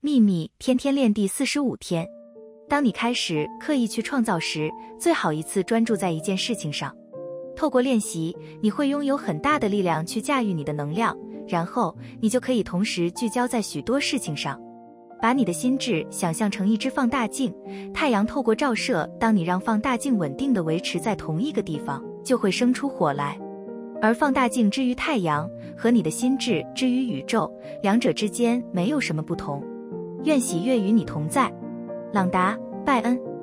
秘密天天练第四十五天。当你开始刻意去创造时，最好一次专注在一件事情上。透过练习，你会拥有很大的力量去驾驭你的能量，然后你就可以同时聚焦在许多事情上。把你的心智想象成一只放大镜，太阳透过照射，当你让放大镜稳定的维持在同一个地方，就会生出火来。而放大镜之于太阳，和你的心智之于宇宙，两者之间没有什么不同。愿喜悦与你同在，朗达·拜恩。